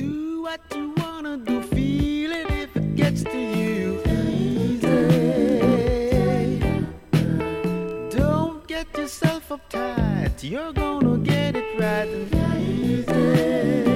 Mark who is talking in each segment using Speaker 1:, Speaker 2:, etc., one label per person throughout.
Speaker 1: Do what you wanna do, feel it if it gets to you. Easy. Don't get yourself uptight, you're gonna get it right easy.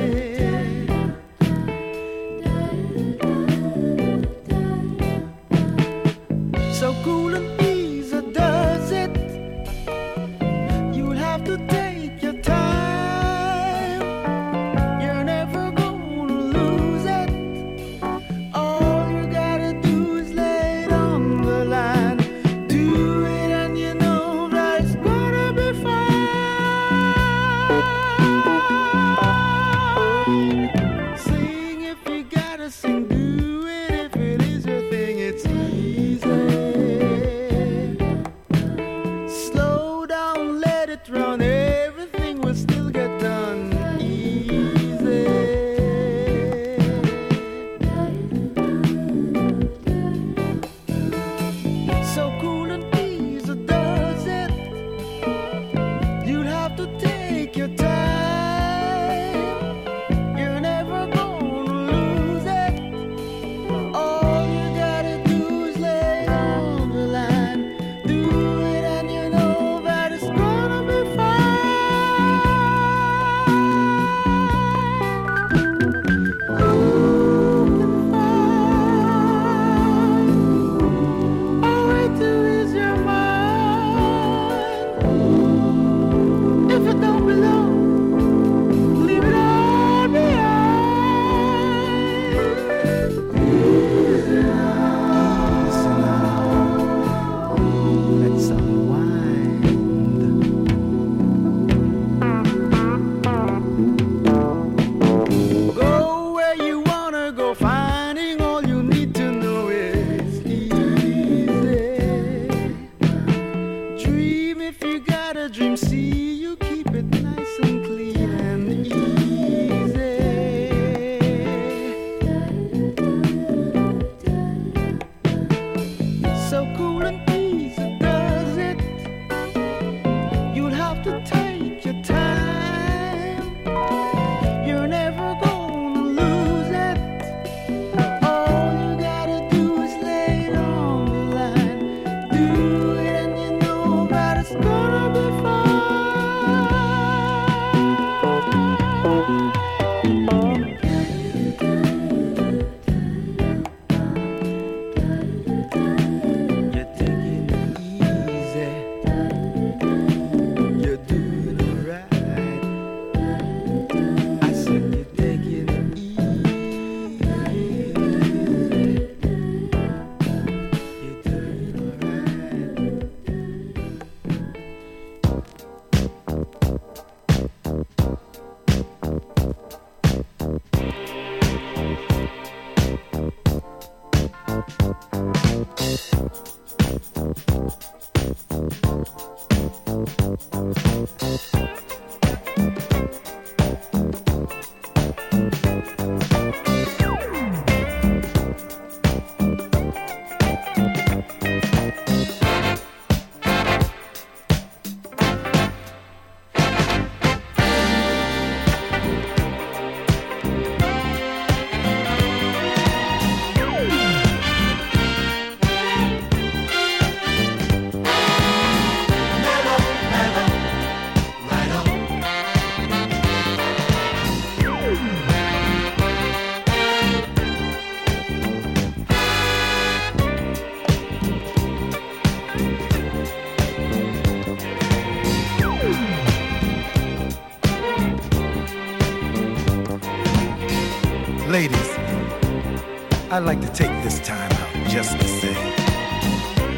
Speaker 2: I'd like to take this time out just to say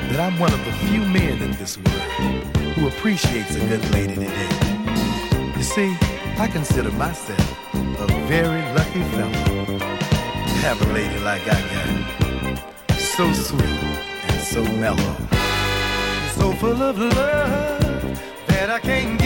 Speaker 2: that I'm one of the few men in this world who appreciates a good lady today. You see, I consider myself a very lucky fellow to have a lady like I got. So sweet and so mellow, so full of love that I can't get.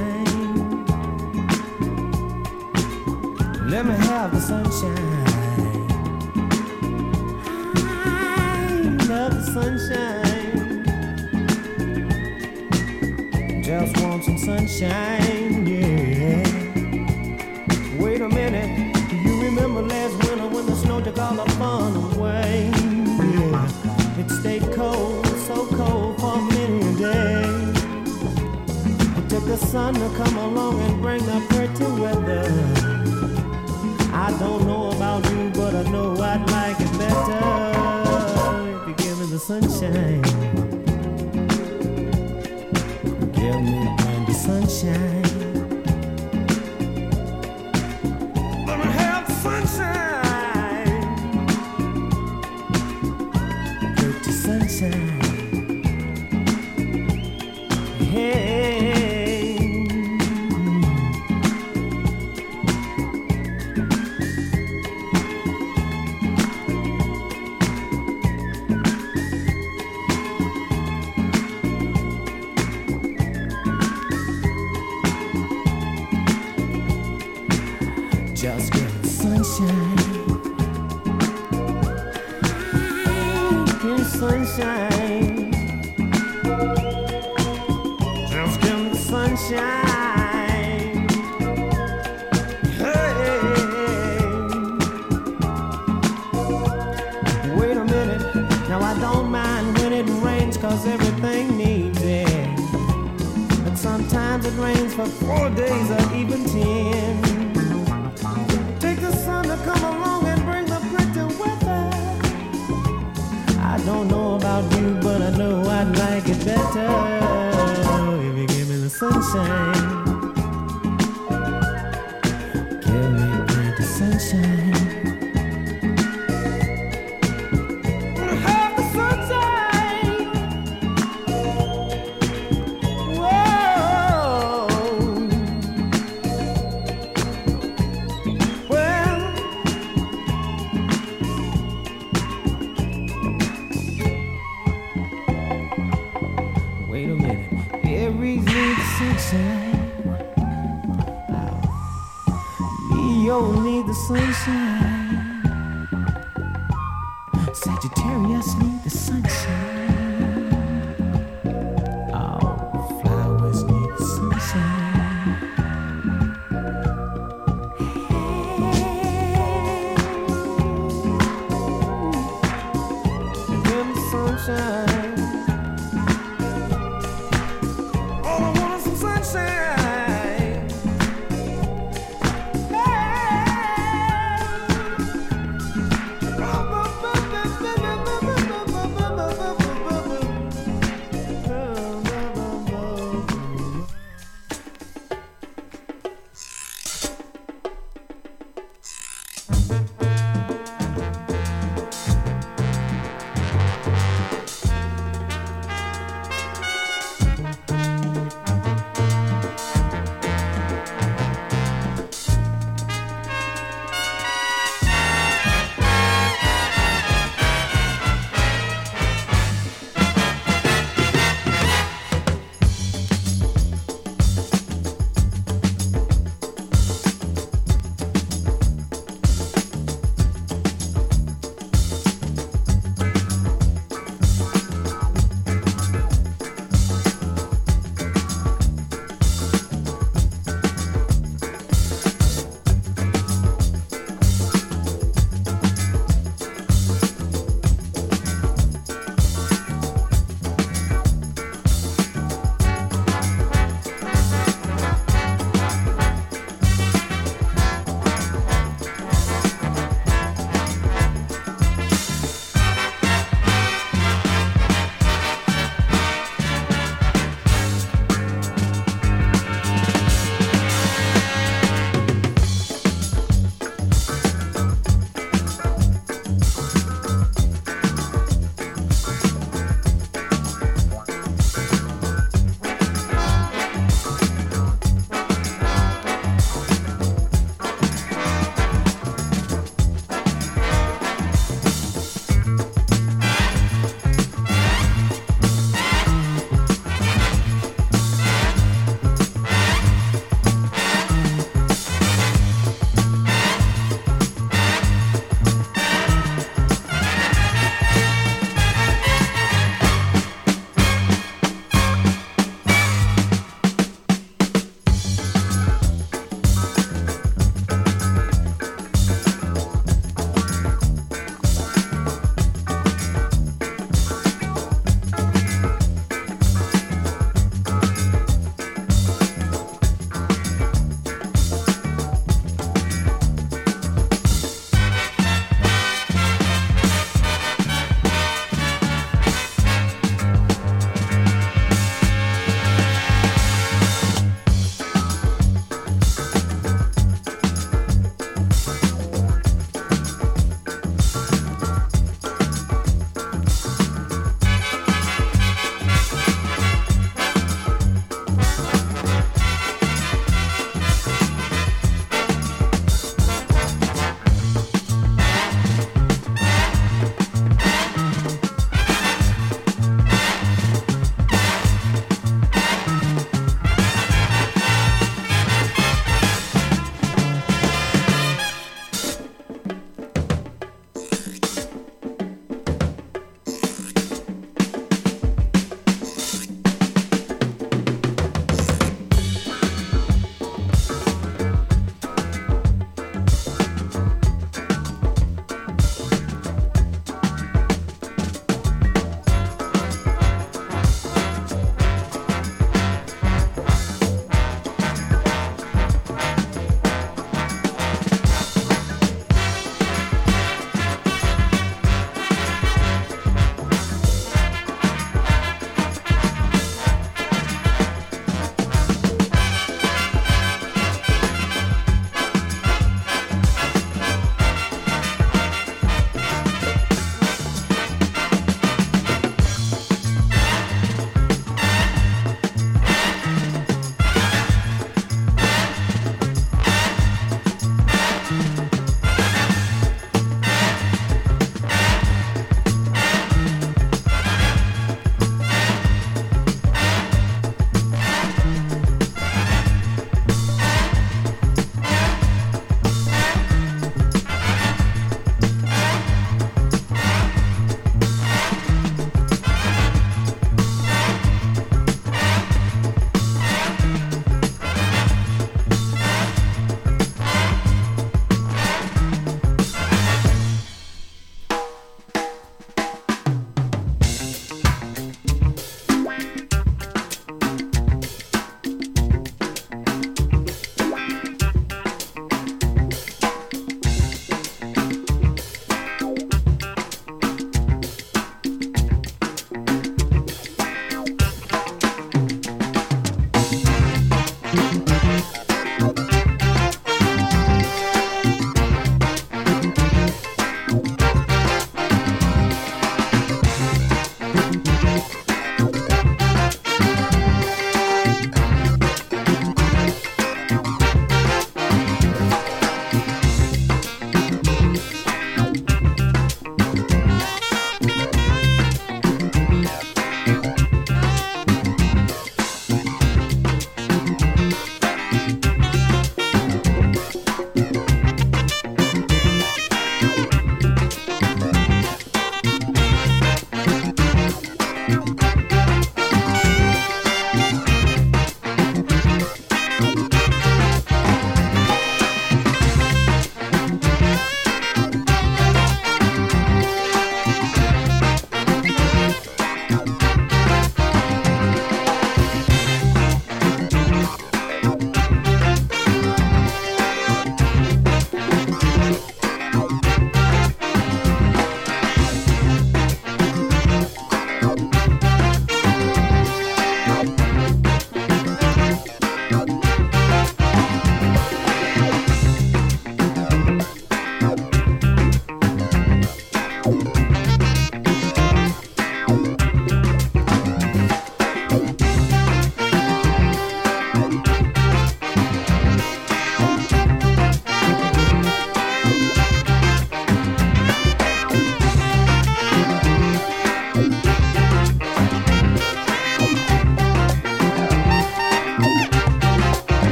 Speaker 2: Let me
Speaker 3: have the sunshine. love the sunshine. Just want some sunshine, yeah. Wait a minute, do you remember last winter when the snow took all the fun away? Yeah. It stayed cold, so cold for many a. It took the sun to come along and bring the pretty weather. Don't know about you, but I know I'd like it better if you give me the sunshine.
Speaker 4: Give me the
Speaker 5: sunshine. conversation.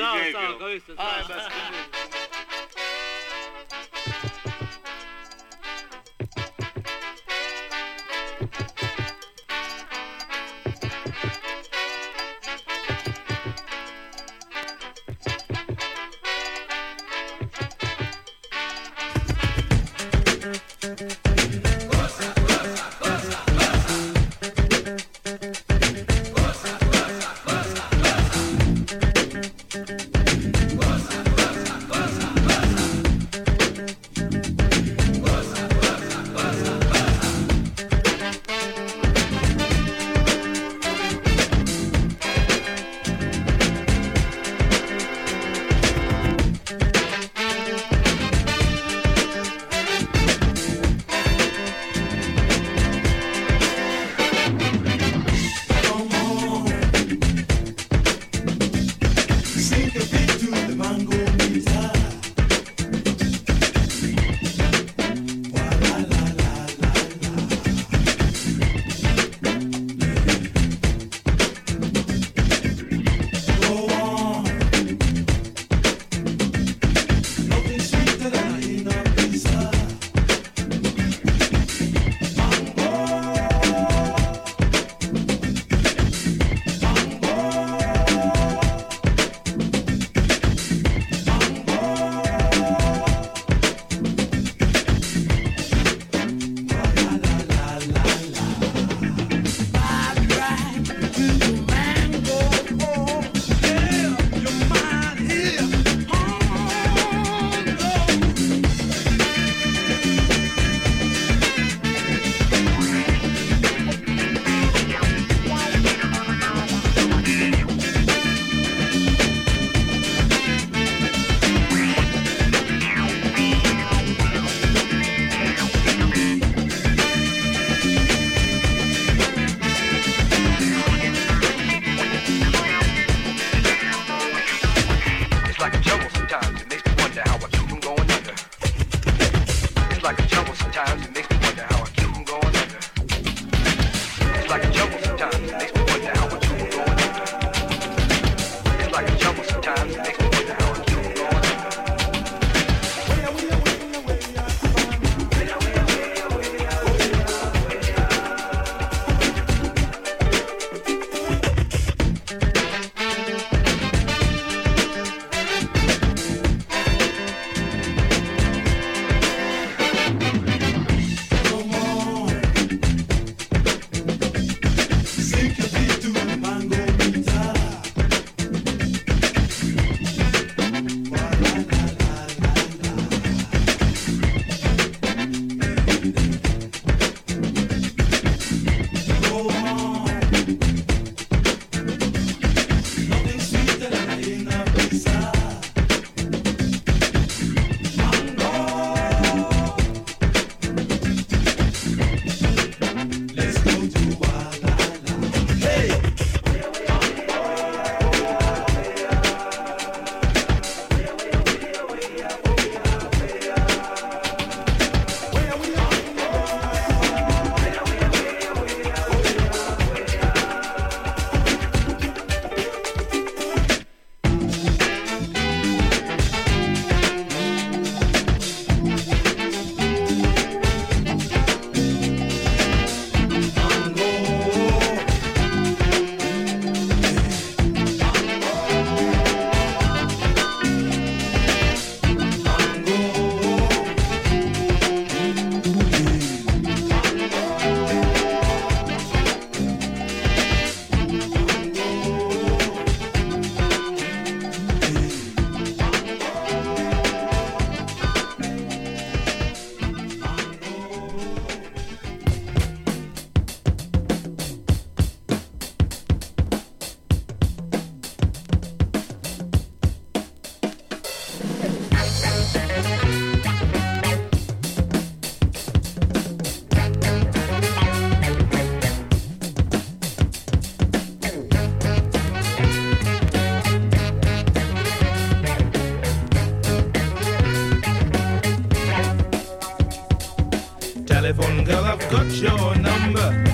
Speaker 6: Sawa
Speaker 7: Hivyo
Speaker 6: sawa
Speaker 7: hivyo.
Speaker 6: kabisa.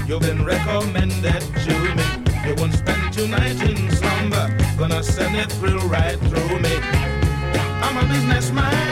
Speaker 2: You've been recommended to me. You won't spend
Speaker 8: tonight in slumber. Gonna send it thrill right through me. I'm a businessman.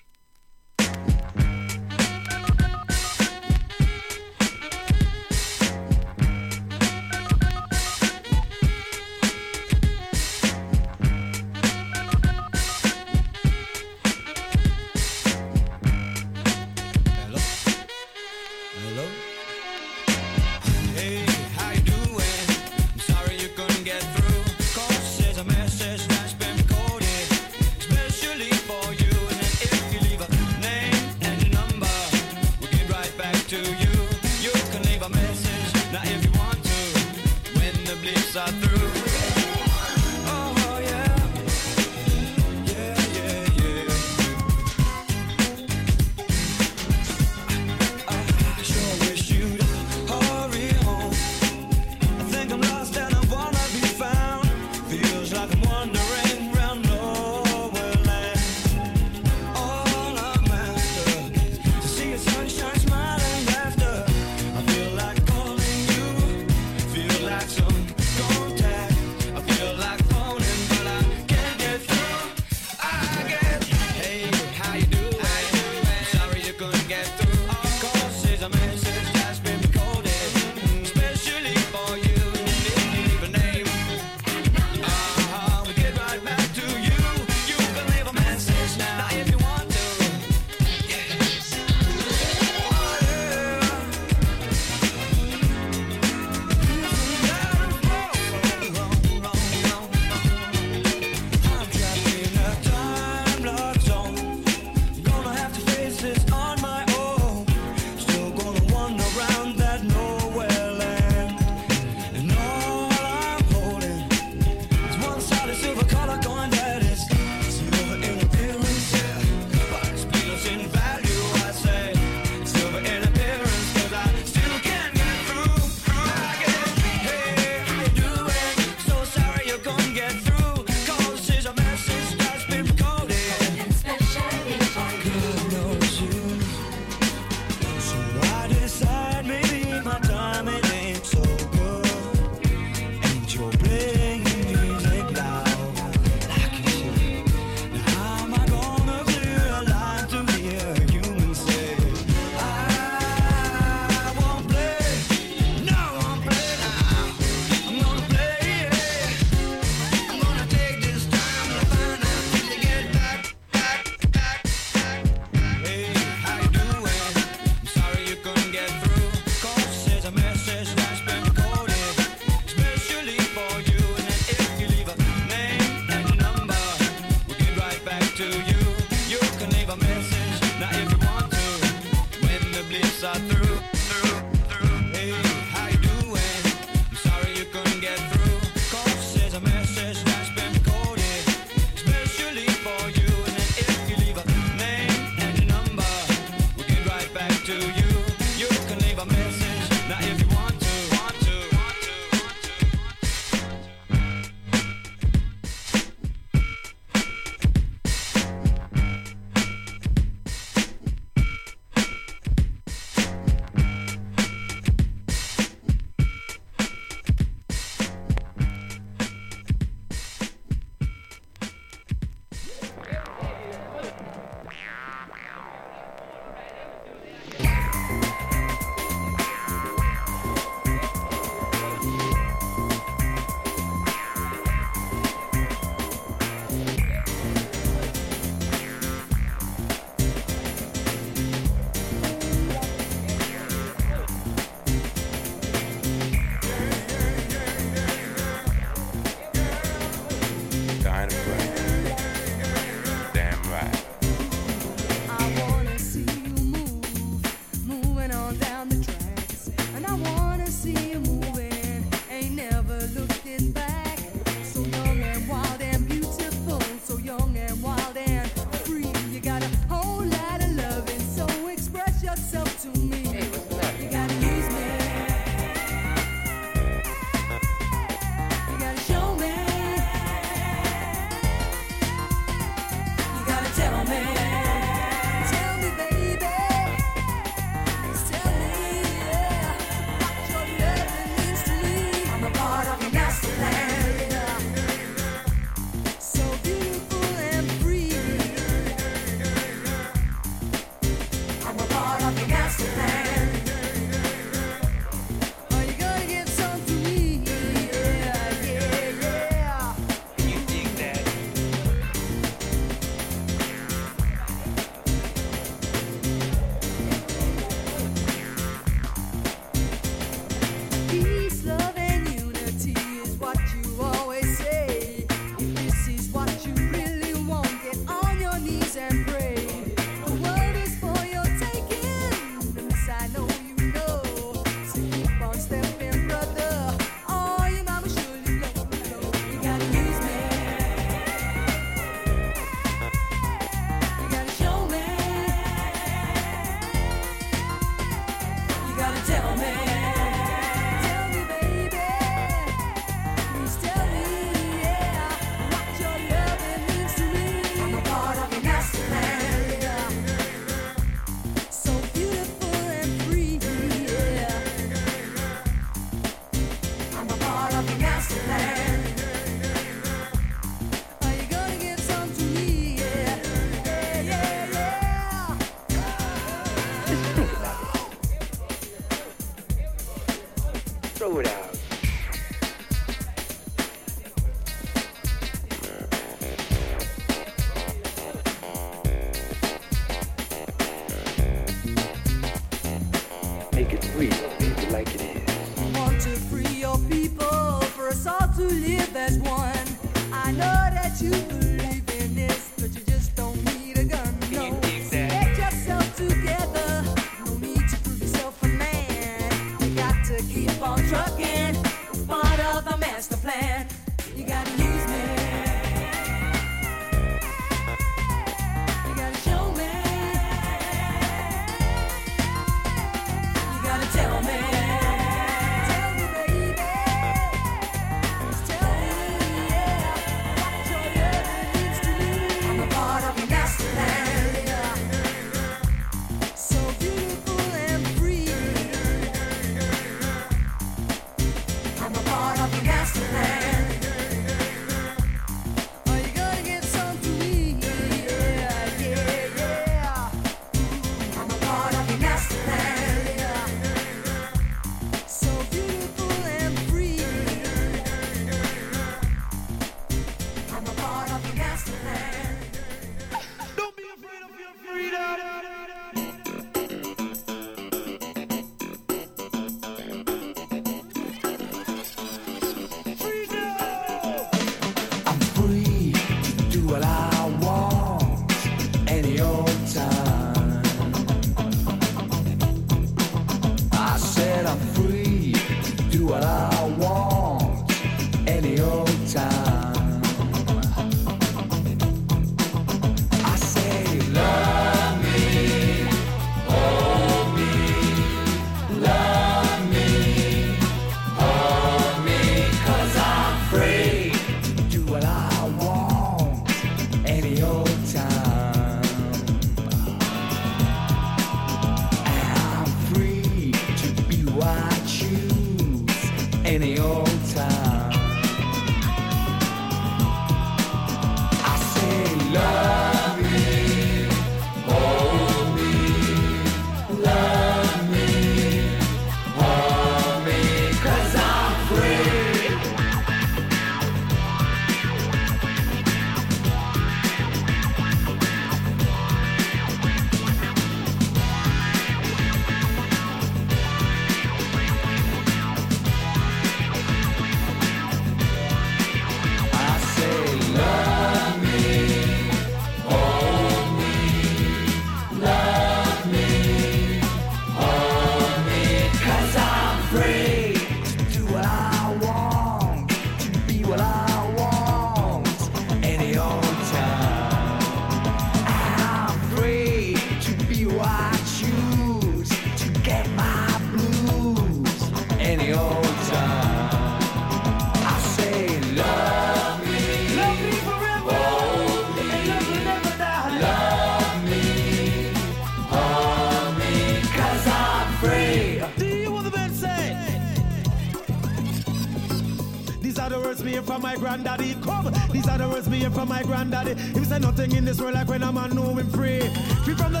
Speaker 9: from my
Speaker 3: granddaddy. he said nothing in this world like when a man know him free. Free from the